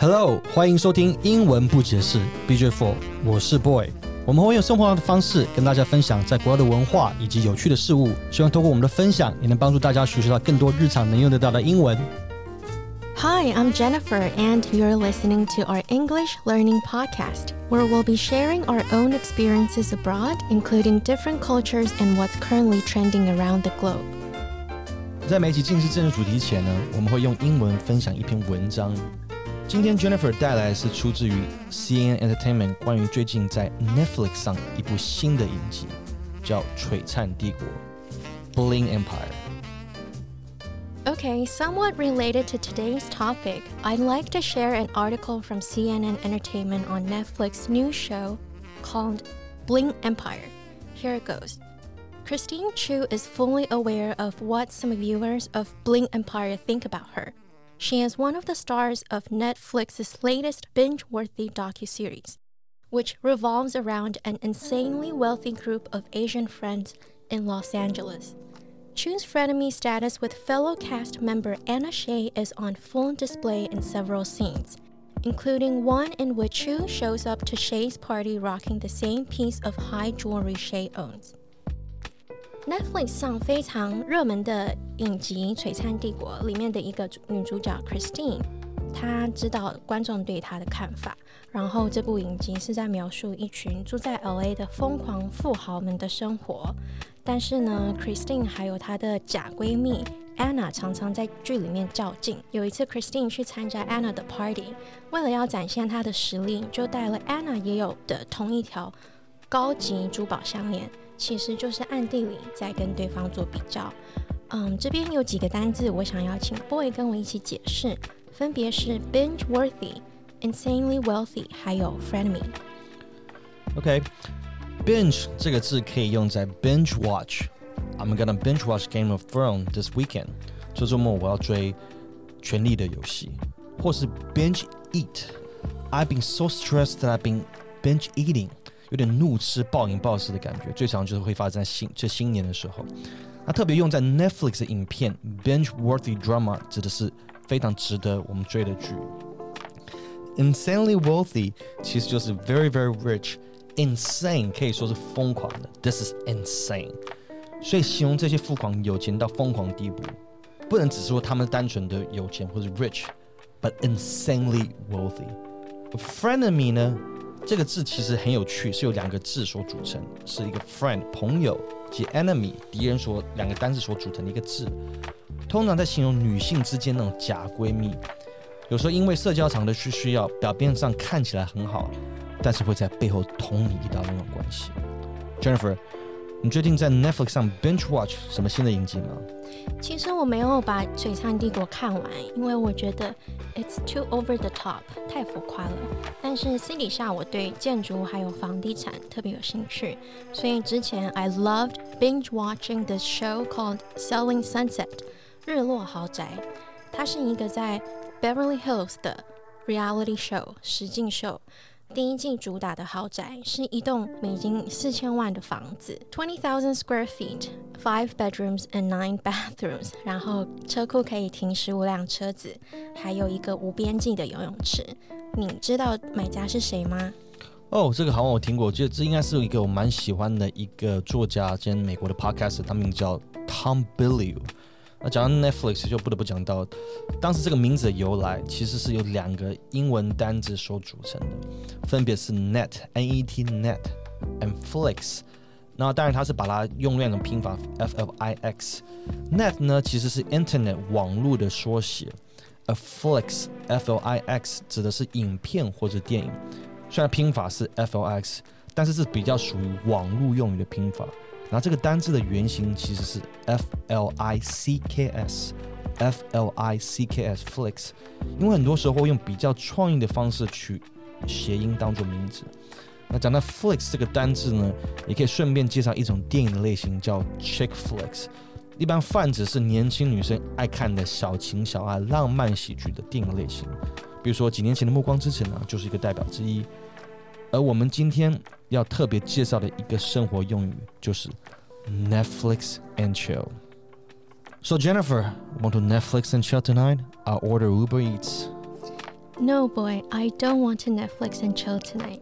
Hello，欢迎收听英文不解释 BJ Four，我是 Boy。我们会用生活的方式跟大家分享在国外的文化以及有趣的事物，希望通过我们的分享，也能帮助大家学习到更多日常能用得到的英文。Hi, I'm Jennifer, and you're listening to our English learning podcast, where we'll be sharing our own experiences abroad, including different cultures and what's currently trending around the globe. 在每集进入正式主题前呢，我们会用英文分享一篇文章。 今天 Jennifer 带来的是出自于 CNN Entertainment 关于最近在 Netflix 上一部新的影集，叫《璀璨帝国》（Bling Empire）。Okay, somewhat related to today's topic, I'd like to share an article from CNN Entertainment on Netflix's new show called Bling Empire. Here it goes. Christine Chu is fully aware of what some viewers of Bling Empire think about her. She is one of the stars of Netflix's latest binge-worthy docuseries, which revolves around an insanely wealthy group of Asian friends in Los Angeles. Chu's frenemy status with fellow cast member Anna Shay is on full display in several scenes, including one in which Chu shows up to Shay's party rocking the same piece of high jewelry Shay owns. Netflix 上非常热门的影集《璀璨帝国》里面的一个女主角 Christine，她知道观众对她的看法。然后这部影集是在描述一群住在 LA 的疯狂富豪们的生活。但是呢，Christine 还有她的假闺蜜 Anna 常常在剧里面较劲。有一次，Christine 去参加 Anna 的 party，为了要展现她的实力，就带了 Anna 也有的同一条高级珠宝项链。其实就是暗地里在跟对方做比较。嗯，这边有几个单字，我想要请 Boy 跟我一起解释，分别是 binge worthy、insanely wealthy，还有 frenemy。OK，binge 这个字可以用在 binge watch。I'm gonna binge watch Game of Thrones this weekend。这周末我要追《权力的游戏》，或是 binge eat。I've been so stressed that I've been binge eating。有点怒吃暴饮暴食的感觉，最常就是会发生在新这新年的时候。那特别用在 Netflix 的影片 binge-worthy drama 指的是非常值得我们追的剧。Insanely wealthy 其实就是 very very rich，insane 可以说是疯狂的，this is insane。所以形容这些富狂有钱到疯狂地步，不能只是说他们单纯的有钱或者 rich，but insanely wealthy。A friend of me 呢？这个字其实很有趣，是由两个字所组成，是一个 friend 朋友及 enemy 敌人所两个单字所组成的一个字。通常在形容女性之间那种假闺蜜，有时候因为社交场的需需要，表面上看起来很好，但是会在背后捅你一刀那种关系。Jennifer。你最近在 Netflix 上 binge watch 什么新的影集吗？其实我没有把《璀璨帝国》看完，因为我觉得 it's too over the top，太浮夸了。但是私底下我对建筑还有房地产特别有兴趣，所以之前 I loved binge watching this show called Selling Sunset，日落豪宅。它是一个在 Beverly Hills 的 reality show 实境秀。 第一季主打的豪宅是一栋美金四千万的房子，twenty thousand square feet，five bedrooms and nine bathrooms，然后车库可以停十五辆车子，还有一个无边际的游泳池。你知道买家是谁吗？哦，这个好像我听过，我觉得这应该是一个我蛮喜欢的一个作家兼美国的 podcast，他名叫 Tom Bilyeu。那讲到 Netflix，就不得不讲到，当时这个名字的由来，其实是由两个英文单字所组成的，分别是 net，N-E-T，net，and flix。那当然，它是把它用两种拼法，F-L-I-X。net 呢，其实是 Internet 网络的缩写，a flix，F-L-I-X 指的是影片或者电影。虽然拼法是 F-L-X，但是是比较属于网络用语的拼法。那这个单字的原型其实是 f l i c k s，f l i c k s flix，因为很多时候用比较创意的方式取谐音当做名字。那讲到 flix 这个单字呢，也可以顺便介绍一种电影的类型，叫 chick flicks，一般泛指是年轻女生爱看的小情小爱、浪漫喜剧的电影类型。比如说几年前的《暮光之城》呢，就是一个代表之一。而我们今天要特别介绍的一个生活用语就是 Netflix and chill。So Jennifer, want to Netflix and chill tonight? I'll order Uber Eats. No, boy, I don't want to Netflix and chill tonight.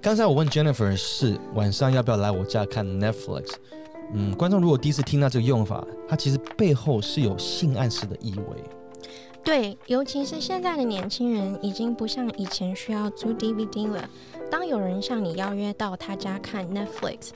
刚才我问 Jennifer 是晚上要不要来我家看 Netflix。嗯，观众如果第一次听到这个用法，它其实背后是有性暗示的意味。对，尤其是现在的年轻人，已经不像以前需要租 DVD 了。当有人向你邀约到他家看 Netflix、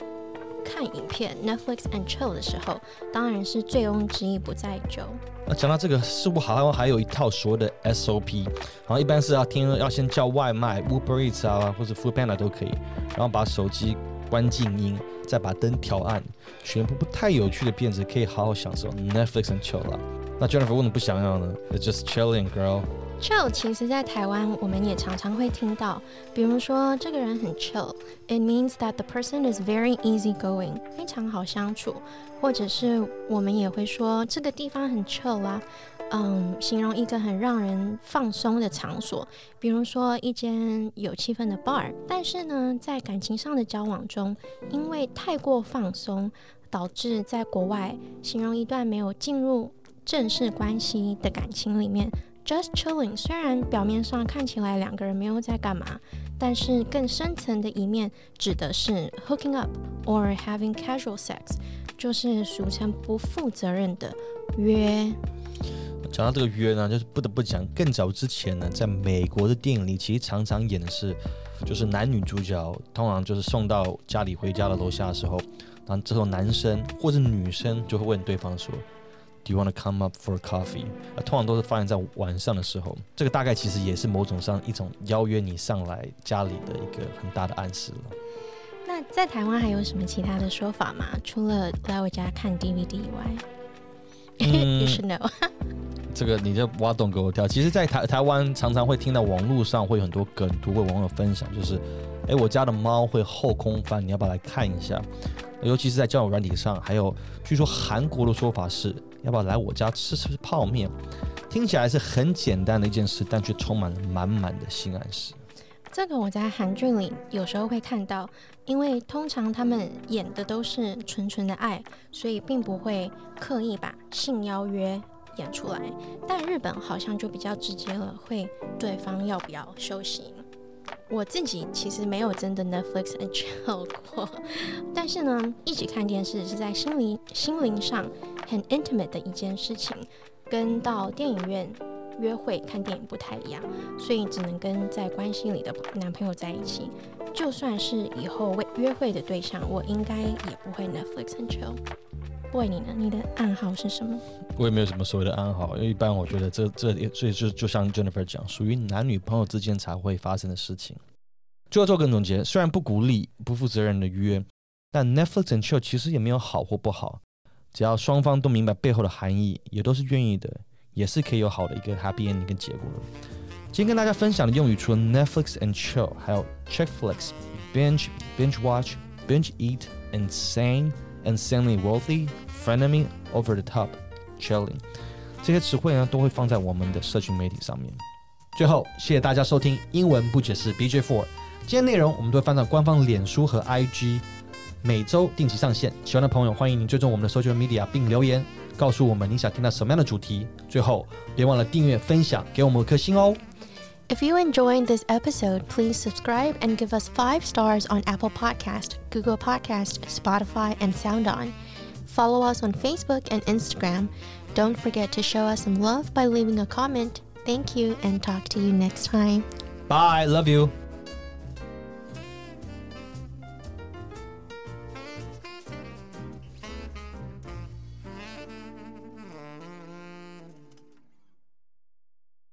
看影片 Netflix and chill 的时候，当然是醉翁之意不在酒。那讲到这个，似乎好像还有一套所谓的 SOP，然后一般是要听要先叫外卖，Uber Eats 啊，或者 Food Panda 都可以，然后把手机关静音，再把灯调暗，选部不太有趣的片子，可以好好享受 Netflix and chill 了。那 Jennifer 为什么不想要呢？It's just chilling, girl. Chill 其实在台湾我们也常常会听到，比如说这个人很 chill，it means that the person is very easygoing，非常好相处，或者是我们也会说这个地方很 chill 啊，嗯，形容一个很让人放松的场所，比如说一间有气氛的 bar。但是呢，在感情上的交往中，因为太过放松，导致在国外形容一段没有进入正式关系的感情里面。Just chilling，虽然表面上看起来两个人没有在干嘛，但是更深层的一面指的是 hooking up or having casual sex，就是俗称不负责任的约。讲到这个约呢，就是不得不讲，更早之前呢，在美国的电影里，其实常常演的是，就是男女主角通常就是送到家里回家的楼下的时候，然后之后男生或者女生就会问对方说。Do you want to come up for coffee？啊，通常都是发生在晚上的时候。这个大概其实也是某种上一种邀约你上来家里的一个很大的暗示了。那在台湾还有什么其他的说法吗？除了来我家看 DVD 以外？You should know。这个你就挖洞给我跳。其实，在台台湾常常会听到网络上会有很多梗图，会网友分享，就是，哎，我家的猫会后空翻，你要不要来看一下？尤其是在交友软体上，还有据说韩国的说法是。要不要来我家吃吃泡面？听起来是很简单的一件事，但却充满了满满的性暗示。这个我在韩剧里有时候会看到，因为通常他们演的都是纯纯的爱，所以并不会刻意把性邀约演出来。但日本好像就比较直接了，会对方要不要休息。我自己其实没有真的 Netflix and chill 过，但是呢，一起看电视是在心灵心灵上很 intimate 的一件事情，跟到电影院约会看电影不太一样，所以只能跟在关系里的男朋友在一起。就算是以后为约会的对象，我应该也不会 Netflix and chill。Boy，你呢？你的暗号是什么？我也没有什么所谓的暗号，因为一般我觉得这这所以就就像 Jennifer 讲，属于男女朋友之间才会发生的事情。最后做个总结，虽然不鼓励不负责任的约，但 Netflix and chill 其实也没有好或不好，只要双方都明白背后的含义，也都是愿意的，也是可以有好的一个 happy ending 跟结果的。今天跟大家分享的用语除了 Netflix and chill，还有 Checkflix、binge、binge watch、binge eat、insane、insanely worthy、frenemy、over the top、chilling 这些词汇呢，都会放在我们的社群媒体上面。最后，谢谢大家收听英文不解释 BJ Four。今天内容我们都会放到官方脸书和 IG，每周定期上线。喜欢的朋友欢迎您追踪我们的 social media 并留言告诉我们你想听到什么样的主题。最后别忘了订阅、分享，给我们五颗星哦。If you enjoyed this episode, please subscribe and give us five stars on Apple Podcast, Google Podcast, Spotify, and SoundOn. Follow us on Facebook and Instagram. Don't forget to show us some love by leaving a comment. Thank you and talk to you next time. Bye. Love you.